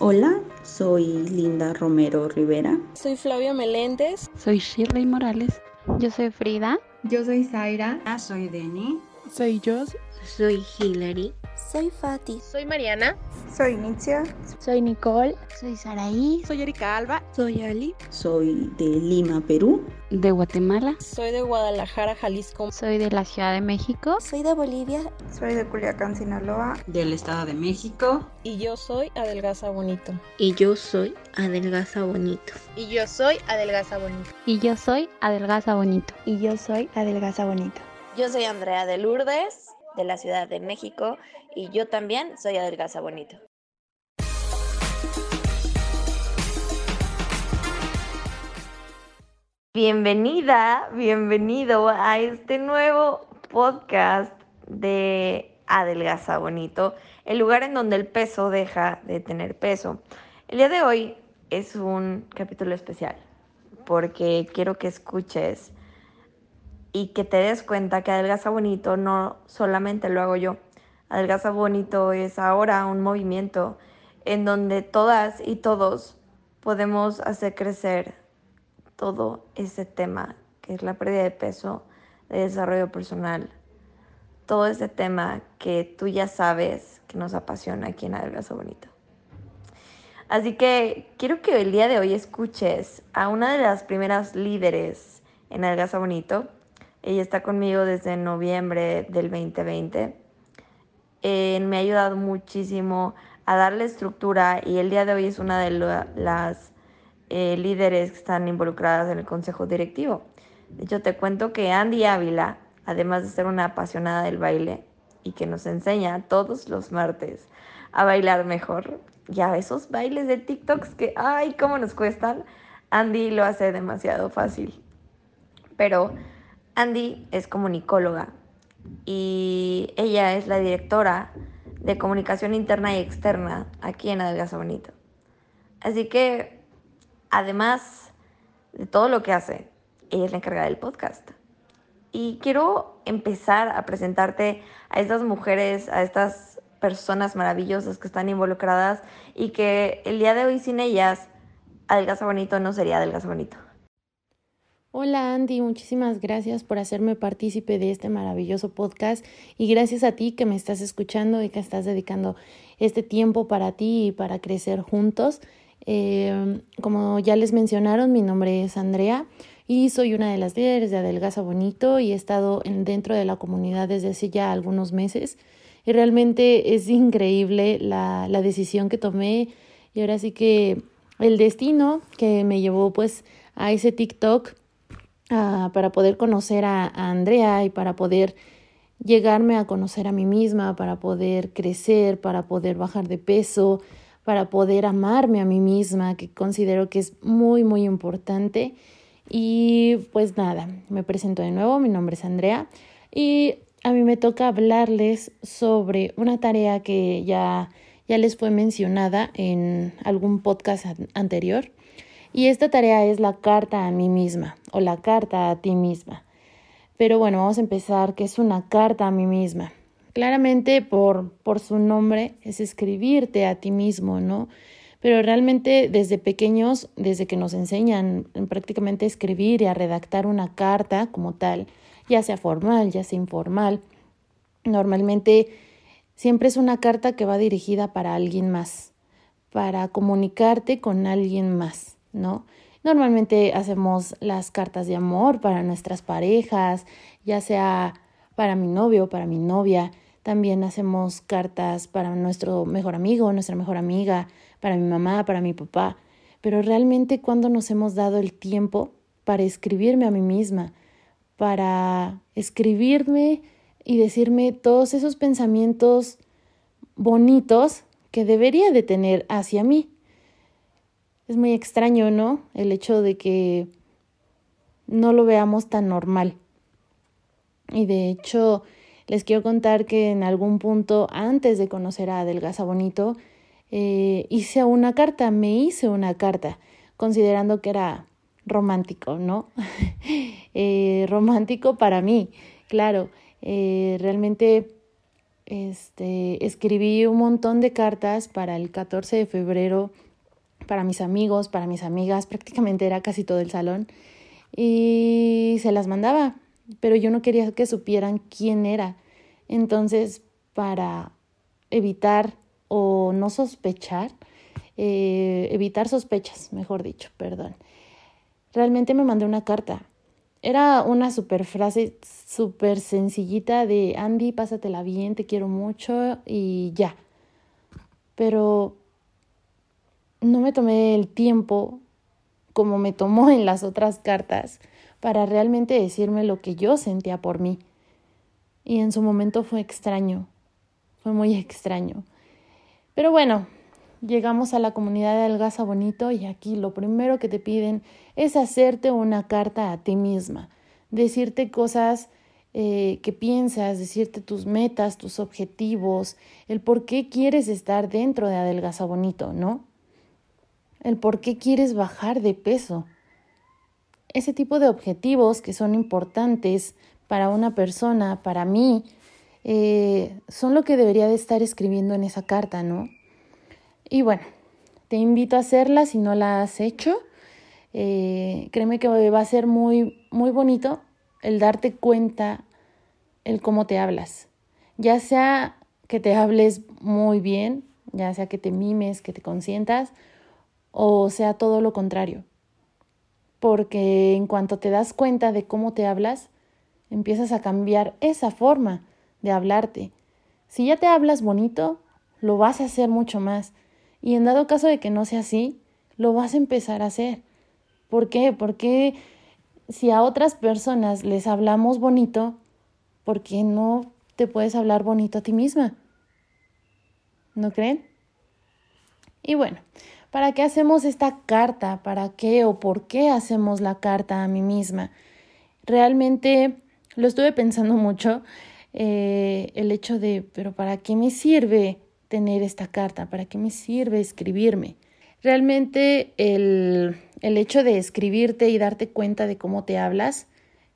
Hola, soy Linda Romero Rivera. Soy Flavia Meléndez. Soy Shirley Morales. Yo soy Frida. Yo soy Zaira. Ah, soy Denny. Soy Jos. Soy Hilary. Soy Fati. Soy Mariana. Soy Nitzia. Soy Nicole. Soy Saraí. Soy Erika Alba. Soy Ali. Soy de Lima, Perú. De Guatemala. Soy de Guadalajara, Jalisco. Soy de la Ciudad de México. Soy de Bolivia. Soy de Culiacán, Sinaloa. Del Estado de México. Y yo soy Adelgaza Bonito. Y yo soy Adelgaza Bonito. Y yo soy Adelgaza Bonito. Y yo soy Adelgaza Bonito. Y yo soy Adelgaza Bonito. Yo soy Andrea de Lourdes, de la Ciudad de México, y yo también soy Adelgaza Bonito. Bienvenida, bienvenido a este nuevo podcast de Adelgaza Bonito, el lugar en donde el peso deja de tener peso. El día de hoy es un capítulo especial porque quiero que escuches y que te des cuenta que Adelgaza Bonito no solamente lo hago yo. Adelgaza Bonito es ahora un movimiento en donde todas y todos podemos hacer crecer todo ese tema que es la pérdida de peso, de desarrollo personal, todo ese tema que tú ya sabes que nos apasiona aquí en Adelgaza Bonito. Así que quiero que el día de hoy escuches a una de las primeras líderes en Adelgaza Bonito, ella está conmigo desde noviembre del 2020. Eh, me ha ayudado muchísimo a darle estructura y el día de hoy es una de las eh, líderes que están involucradas en el consejo directivo. De hecho, te cuento que Andy Ávila, además de ser una apasionada del baile y que nos enseña todos los martes a bailar mejor, ya esos bailes de TikToks que, ay, cómo nos cuestan, Andy lo hace demasiado fácil. Pero Andy es comunicóloga y ella es la directora de comunicación interna y externa aquí en Adelgaza Bonito. Así que, además de todo lo que hace, ella es la encargada del podcast. Y quiero empezar a presentarte a estas mujeres, a estas personas maravillosas que están involucradas y que el día de hoy sin ellas, Adelgaza Bonito no sería Adelgaza Bonito. Hola Andy, muchísimas gracias por hacerme partícipe de este maravilloso podcast y gracias a ti que me estás escuchando y que estás dedicando este tiempo para ti y para crecer juntos. Eh, como ya les mencionaron, mi nombre es Andrea y soy una de las líderes de Adelgaza Bonito y he estado en, dentro de la comunidad desde hace ya algunos meses y realmente es increíble la, la decisión que tomé y ahora sí que el destino que me llevó pues a ese TikTok uh, para poder conocer a, a Andrea y para poder llegarme a conocer a mí misma, para poder crecer, para poder bajar de peso, para poder amarme a mí misma, que considero que es muy, muy importante. Y pues nada, me presento de nuevo, mi nombre es Andrea y a mí me toca hablarles sobre una tarea que ya, ya les fue mencionada en algún podcast anterior y esta tarea es la carta a mí misma o la carta a ti misma. Pero bueno, vamos a empezar, que es una carta a mí misma. Claramente por, por su nombre es escribirte a ti mismo, ¿no? Pero realmente desde pequeños, desde que nos enseñan prácticamente a escribir y a redactar una carta como tal, ya sea formal, ya sea informal, normalmente siempre es una carta que va dirigida para alguien más, para comunicarte con alguien más. ¿No? Normalmente hacemos las cartas de amor para nuestras parejas, ya sea para mi novio o para mi novia. También hacemos cartas para nuestro mejor amigo, nuestra mejor amiga, para mi mamá, para mi papá. Pero realmente cuando nos hemos dado el tiempo para escribirme a mí misma, para escribirme y decirme todos esos pensamientos bonitos que debería de tener hacia mí. Es muy extraño, ¿no? El hecho de que no lo veamos tan normal. Y de hecho, les quiero contar que en algún punto, antes de conocer a Adelgaza Bonito, eh, hice una carta, me hice una carta, considerando que era romántico, ¿no? eh, romántico para mí, claro. Eh, realmente este, escribí un montón de cartas para el 14 de febrero, para mis amigos, para mis amigas, prácticamente era casi todo el salón, y se las mandaba, pero yo no quería que supieran quién era. Entonces, para evitar o no sospechar, eh, evitar sospechas, mejor dicho, perdón. Realmente me mandé una carta. Era una super frase súper sencillita de Andy, pásatela bien, te quiero mucho y ya. Pero no me tomé el tiempo como me tomó en las otras cartas para realmente decirme lo que yo sentía por mí. Y en su momento fue extraño, fue muy extraño. Pero bueno, llegamos a la comunidad de Algaza Bonito y aquí lo primero que te piden es hacerte una carta a ti misma, decirte cosas eh, que piensas, decirte tus metas, tus objetivos, el por qué quieres estar dentro de Adelgaza Bonito, ¿no? El por qué quieres bajar de peso. Ese tipo de objetivos que son importantes para una persona, para mí, eh, son lo que debería de estar escribiendo en esa carta, ¿no? Y bueno, te invito a hacerla si no la has hecho. Eh, créeme que va a ser muy, muy bonito el darte cuenta el cómo te hablas. Ya sea que te hables muy bien, ya sea que te mimes, que te consientas, o sea todo lo contrario. Porque en cuanto te das cuenta de cómo te hablas, empiezas a cambiar esa forma de hablarte. Si ya te hablas bonito, lo vas a hacer mucho más. Y en dado caso de que no sea así, lo vas a empezar a hacer. ¿Por qué? Porque si a otras personas les hablamos bonito, ¿por qué no te puedes hablar bonito a ti misma? ¿No creen? Y bueno, ¿para qué hacemos esta carta? ¿Para qué o por qué hacemos la carta a mí misma? Realmente lo estuve pensando mucho, eh, el hecho de, pero ¿para qué me sirve tener esta carta? ¿Para qué me sirve escribirme? Realmente el, el hecho de escribirte y darte cuenta de cómo te hablas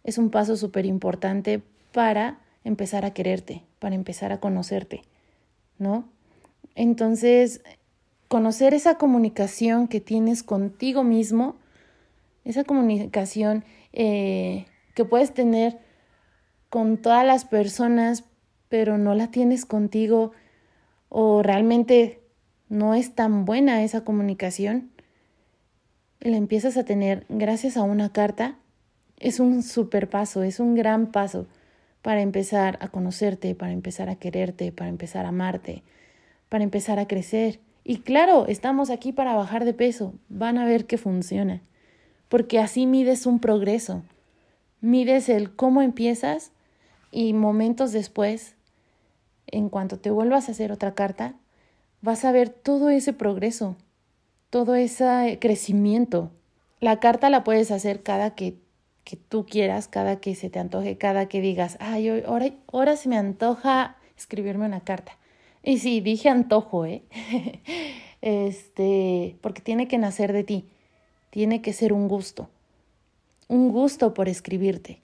es un paso súper importante para empezar a quererte, para empezar a conocerte, ¿no? Entonces, conocer esa comunicación que tienes contigo mismo, esa comunicación eh, que puedes tener con todas las personas, pero no la tienes contigo o realmente no es tan buena esa comunicación, la empiezas a tener gracias a una carta, es un super paso, es un gran paso para empezar a conocerte, para empezar a quererte, para empezar a amarte, para empezar a crecer. Y claro, estamos aquí para bajar de peso, van a ver que funciona, porque así mides un progreso, mides el cómo empiezas y momentos después en cuanto te vuelvas a hacer otra carta, vas a ver todo ese progreso, todo ese crecimiento. La carta la puedes hacer cada que, que tú quieras, cada que se te antoje, cada que digas, ay, ahora, ahora se me antoja escribirme una carta. Y sí, dije antojo, ¿eh? este, porque tiene que nacer de ti, tiene que ser un gusto, un gusto por escribirte.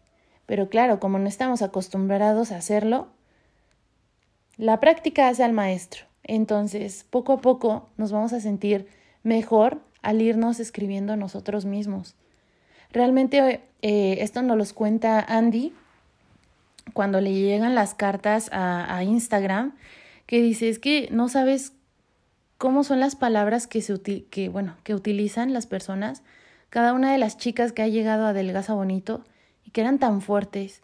Pero claro, como no estamos acostumbrados a hacerlo, la práctica hace al maestro. Entonces, poco a poco nos vamos a sentir mejor al irnos escribiendo nosotros mismos. Realmente eh, esto nos lo cuenta Andy cuando le llegan las cartas a, Instagram, que dice es que no sabes cómo son las palabras que, se que, bueno, que utilizan las personas. Cada una de las chicas que ha llegado a Delgaza Bonito y que eran tan fuertes,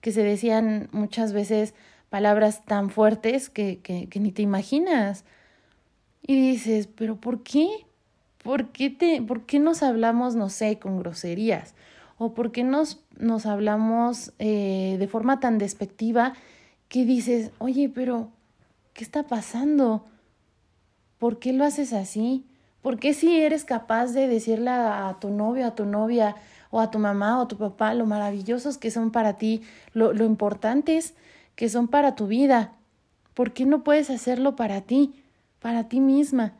que se decían muchas veces palabras tan fuertes que, que, ni te imaginas. Y dices, pero ¿por qué? ¿Por qué, te, ¿Por qué nos hablamos, no sé, con groserías? ¿O por qué nos, nos hablamos eh, de forma tan despectiva que dices, oye, pero ¿qué está pasando? ¿Por qué lo haces así? ¿Por qué si eres capaz de decirle a tu novio, a tu novia, o a tu mamá o a tu papá lo maravillosos que son para ti, lo, lo importantes que son para tu vida. ¿Por qué no puedes hacerlo para ti, para ti misma?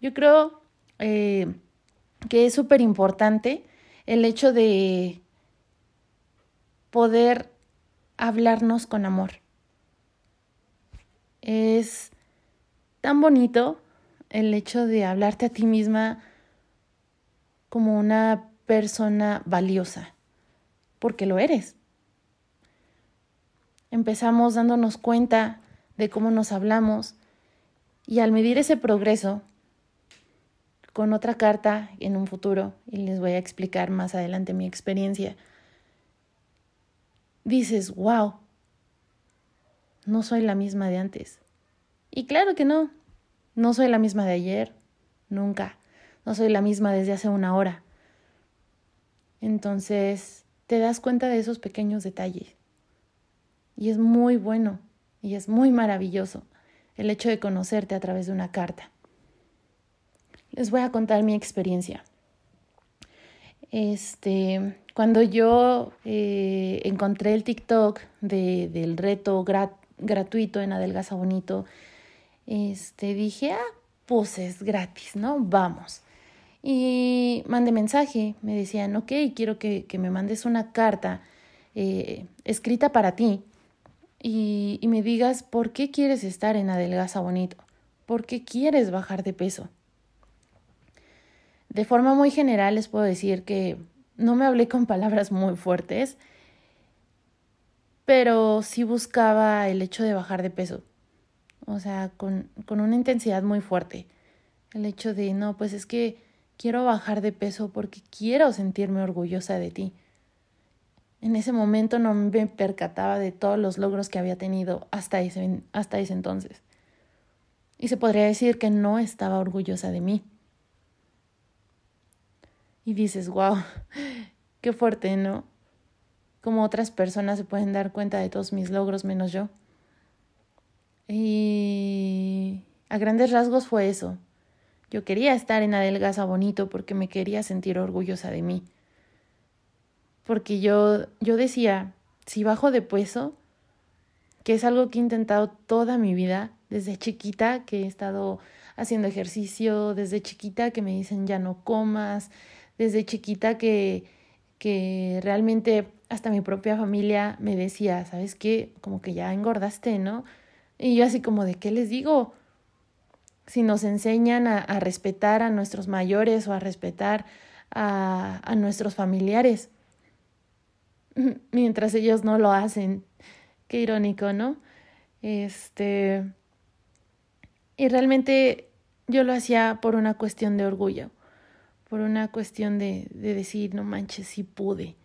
Yo creo eh, que es súper importante el hecho de poder hablarnos con amor. Es tan bonito el hecho de hablarte a ti misma como una persona valiosa, porque lo eres. Empezamos dándonos cuenta de cómo nos hablamos y al medir ese progreso con otra carta en un futuro, y les voy a explicar más adelante mi experiencia, dices, wow, no soy la misma de antes. Y claro que no, no soy la misma de ayer, nunca. No soy la misma desde hace una hora. Entonces, te das cuenta de esos pequeños detalles. Y es muy bueno y es muy maravilloso el hecho de conocerte a través de una carta. Les voy a contar mi experiencia. Este, cuando yo eh, encontré el TikTok de, del reto gratuito en Adelgaza Bonito, este, dije, ah, pues es gratis, ¿no? Vamos. Y mandé mensaje, me decían, ok, quiero que, que me mandes una carta eh, escrita para ti y, y me digas por qué quieres estar en Adelgaza Bonito, por qué quieres bajar de peso. De forma muy general les puedo decir que no me hablé con palabras muy fuertes, pero sí buscaba el hecho de bajar de peso o sea, con, con una intensidad muy fuerte. El hecho de, no, pues es que quiero bajar de peso porque quiero sentirme orgullosa de ti. En ese momento no me percataba de todos los logros que había tenido hasta ese, hasta ese entonces. Y se podría decir que no estaba orgullosa de mí. Y dices, wow, qué fuerte, ¿no? Como otras personas se pueden dar cuenta de todos mis logros menos yo. Y a grandes rasgos fue eso. Yo quería estar en Adelgaza Bonito porque me quería sentir orgullosa de mí. Porque yo, yo decía, si bajo de peso, que es algo que he intentado toda mi vida, desde chiquita que he estado haciendo ejercicio, desde chiquita que me dicen ya no comas, desde chiquita que, que realmente hasta mi propia familia me decía, ¿sabes qué? Como que ya engordaste, ¿no? Y yo así como de, ¿qué les digo? Si nos enseñan a, a respetar a nuestros mayores o a respetar a, a nuestros familiares, mientras ellos no lo hacen. Qué irónico, ¿no? Este. Y realmente yo lo hacía por una cuestión de orgullo, por una cuestión de, de decir, no manches, sí pude,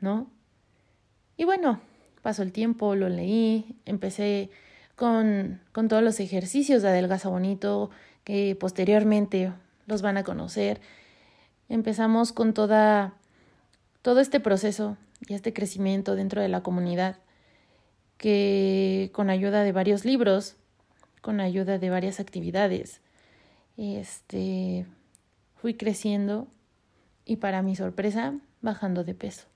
¿no? Y bueno, pasó el tiempo, lo leí, empecé con, con todos los ejercicios de Adelgaza Bonito, que posteriormente los van a conocer. Empezamos con toda, todo este proceso y este crecimiento dentro de la comunidad, que con ayuda de varios libros, con ayuda de varias actividades, este, fui creciendo y para mi sorpresa, bajando de peso.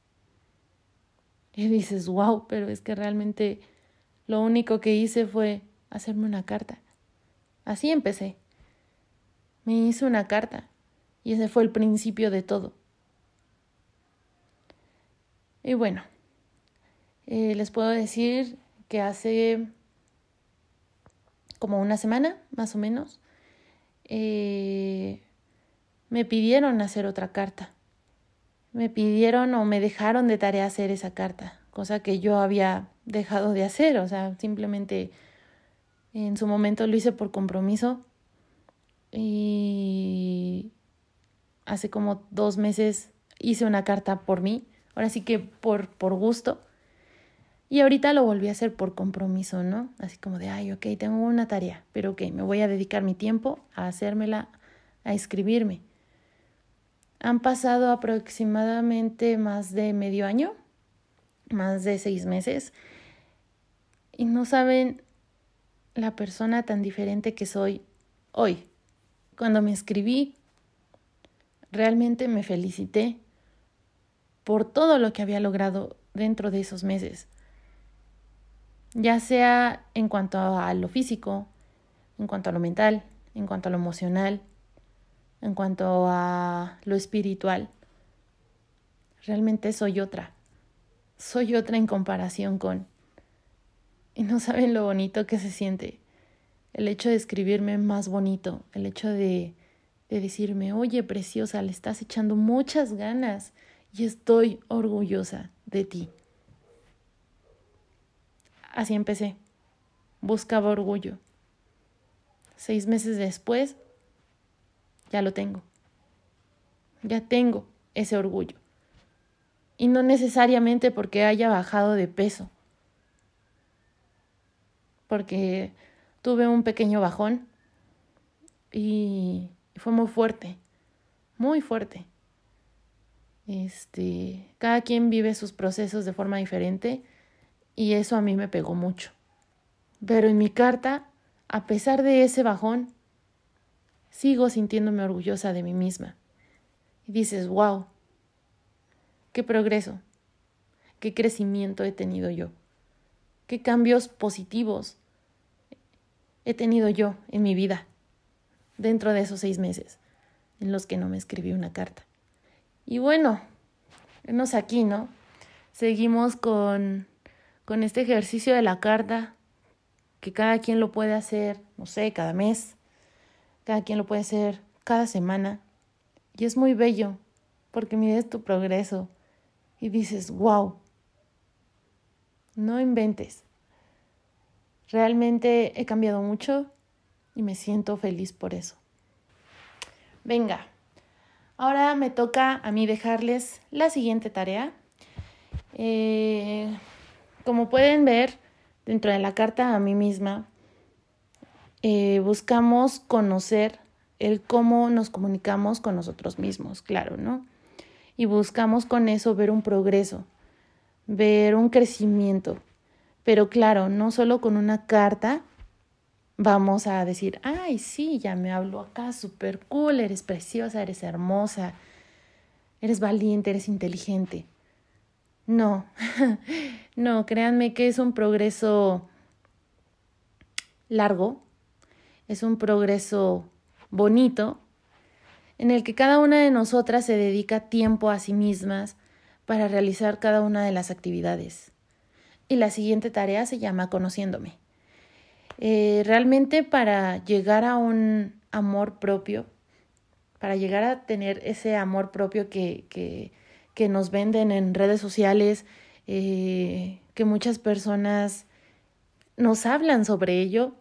Y dices, wow, pero es que realmente lo único que hice fue hacerme una carta. Así empecé. Me hice una carta y ese fue el principio de todo. Y bueno, eh, les puedo decir que hace como una semana, más o menos, eh, me pidieron hacer otra carta. Me pidieron o me dejaron de tarea hacer esa carta, cosa que yo había dejado de hacer, o sea, simplemente en su momento lo hice por compromiso y hace como dos meses hice una carta por mí, ahora sí que por, por gusto. Y ahorita lo volví a hacer por compromiso, ¿no? Así como de, ay, ok, tengo una tarea, pero ok, me voy a dedicar mi tiempo a hacérmela, a escribirme. Han pasado aproximadamente más de medio año, más de seis meses, y no saben la persona tan diferente que soy hoy. Cuando me escribí, realmente me felicité por todo lo que había logrado dentro de esos meses, ya sea en cuanto a lo físico, en cuanto a lo mental, en cuanto a lo emocional, en cuanto a lo espiritual. Realmente soy otra, soy otra en comparación con y no saben lo bonito que se siente el hecho de escribirme más bonito, el hecho de, de decirme, oye, preciosa, le estás echando muchas ganas y estoy orgullosa de ti. Así empecé. Buscaba orgullo. Seis meses después, ya lo tengo. Ya tengo ese orgullo. Y no necesariamente porque haya bajado de peso. Porque tuve un pequeño bajón y fue muy fuerte, muy fuerte. Este, cada quien vive sus procesos de forma diferente y eso a mí me pegó mucho. Pero en mi carta, a pesar de ese bajón, sigo sintiéndome orgullosa de mí misma. Y dices, wow, qué progreso, qué crecimiento he tenido yo, qué cambios positivos he tenido yo en mi vida dentro de esos seis meses en los que no me escribí una carta. Y bueno, venos aquí, ¿no? Seguimos con, con este ejercicio de la carta, que cada quien lo puede hacer, no sé, cada mes, cada quien lo puede hacer cada semana. Y es muy bello, porque mides tu progreso y dices, wow, no inventes. Realmente he cambiado mucho y me siento feliz por eso. Venga, ahora me toca a mí dejarles la siguiente tarea. Eh, como pueden ver, dentro de la carta a mí misma, eh, buscamos conocer el cómo nos comunicamos con nosotros mismos, claro, ¿no? Y buscamos con eso ver un progreso, ver un crecimiento. Pero claro, no solo con una carta vamos a decir, ay, sí, ya me hablo acá, súper cool, eres preciosa, eres hermosa, eres valiente, eres inteligente. No, no, créanme que es un progreso largo, es un progreso bonito, en el que cada una de nosotras se dedica tiempo a sí mismas para realizar cada una de las actividades. Y la siguiente tarea se llama conociéndome. Eh, realmente para llegar a un amor propio, para llegar a tener ese amor propio que, que, que nos venden en redes sociales, eh, que muchas personas nos hablan sobre ello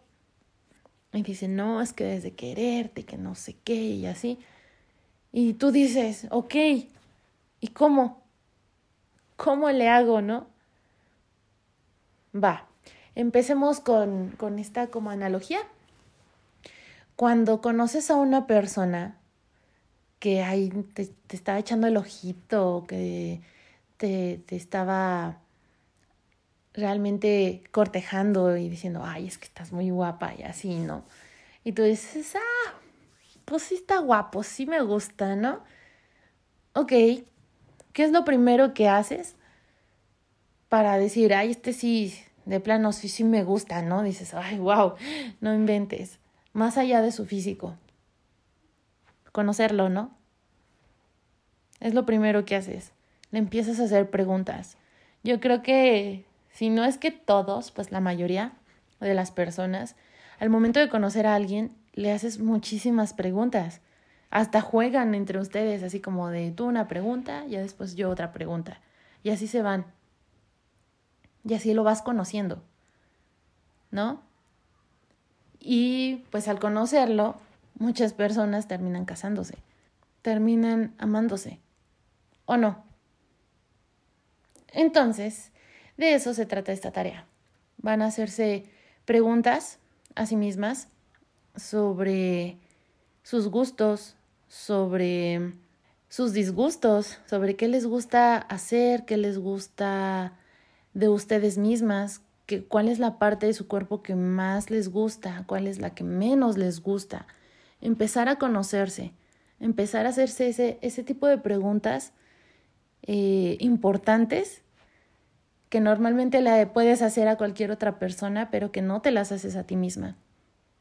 y dicen, no, es que desde quererte, que no sé qué y así. Y tú dices, ok, ¿y cómo? ¿Cómo le hago, no? Va, Empecemos con, con esta como analogía. Cuando conoces a una persona que ahí te, te estaba echando el ojito, que te, te estaba realmente cortejando y diciendo, ay, es que estás muy guapa y así, ¿no? Y tú dices, ah, pues sí está guapo, sí me gusta, ¿no? Ok, ¿qué es lo primero que haces para decir, ay, este sí, de plano sí, sí me gusta, ¿no? Dices, ay, wow, no inventes. Más allá de su físico. Conocerlo, ¿no? Es lo primero que haces. Le empiezas a hacer preguntas. Yo creo que, si no es que todos, pues la mayoría de las personas, al momento de conocer a alguien, le haces muchísimas preguntas. Hasta juegan entre ustedes, así como de tú una pregunta, y después yo otra pregunta. Y así se van y así lo vas conociendo, ¿no? Y pues al conocerlo, muchas personas terminan casándose, terminan amándose, ¿o no? Entonces, de eso se trata esta tarea. Van a hacerse preguntas a sí mismas sobre sus gustos, sobre sus disgustos, sobre qué les gusta hacer, qué les gusta de ustedes mismas, que, cuál es la parte de su cuerpo que más les gusta, cuál es la que menos les gusta. Empezar a conocerse, empezar a hacerse ese, ese tipo de preguntas eh, importantes que normalmente le puedes hacer a cualquier otra persona, pero que no te las haces a ti misma.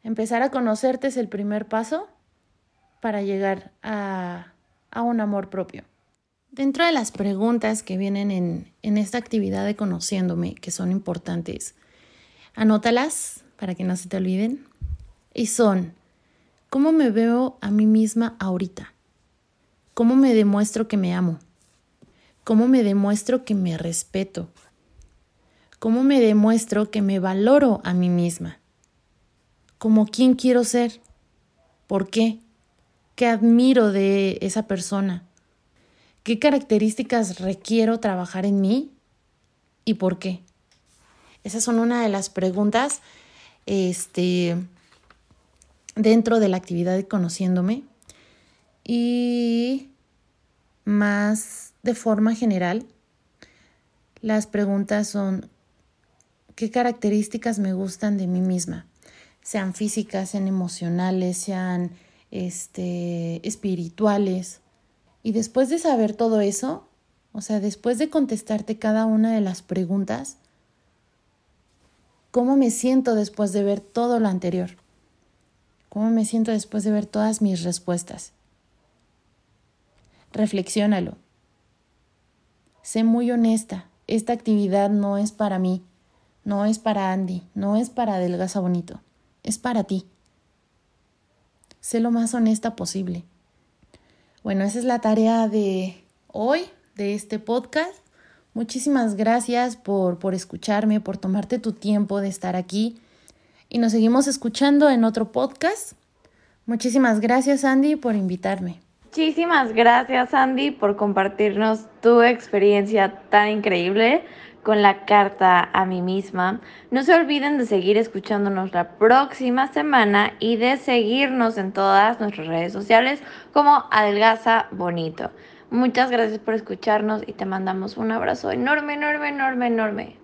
Empezar a conocerte es el primer paso para llegar a, a un amor propio. Dentro de las preguntas que vienen en, en, esta actividad de conociéndome, que son importantes, anótalas para que no se te olviden. Y son, ¿cómo me veo a mí misma ahorita? ¿Cómo me demuestro que me amo? ¿Cómo me demuestro que me respeto? ¿Cómo me demuestro que me valoro a mí misma? ¿Cómo quién quiero ser? ¿Por qué? ¿Qué admiro de esa persona? ¿Qué características requiero trabajar en mí? ¿Y por qué? Esas son una de las preguntas este, dentro de la actividad de conociéndome. Y más de forma general, las preguntas son, ¿qué características me gustan de mí misma? Sean físicas, sean emocionales, sean este, espirituales. Y después de saber todo eso, o sea, después de contestarte cada una de las preguntas, ¿cómo me siento después de ver todo lo anterior? ¿Cómo me siento después de ver todas mis respuestas? Reflexiónalo. Sé muy honesta. Esta actividad no es para mí, no es para Andy, no es para Adelgaza Bonito, es para ti. Sé lo más honesta posible. Bueno, esa es la tarea de hoy, de este podcast. Muchísimas gracias por, por escucharme, por tomarte tu tiempo de estar aquí. Y nos seguimos escuchando en otro podcast. Muchísimas gracias, Andy, por invitarme. Muchísimas gracias, Andy, por compartirnos tu experiencia tan increíble con la carta a mí misma. No se olviden de seguir escuchándonos la próxima semana y de seguirnos en todas nuestras redes sociales como Adelgaza Bonito. Muchas gracias por escucharnos y te mandamos un abrazo enorme, enorme, enorme, enorme.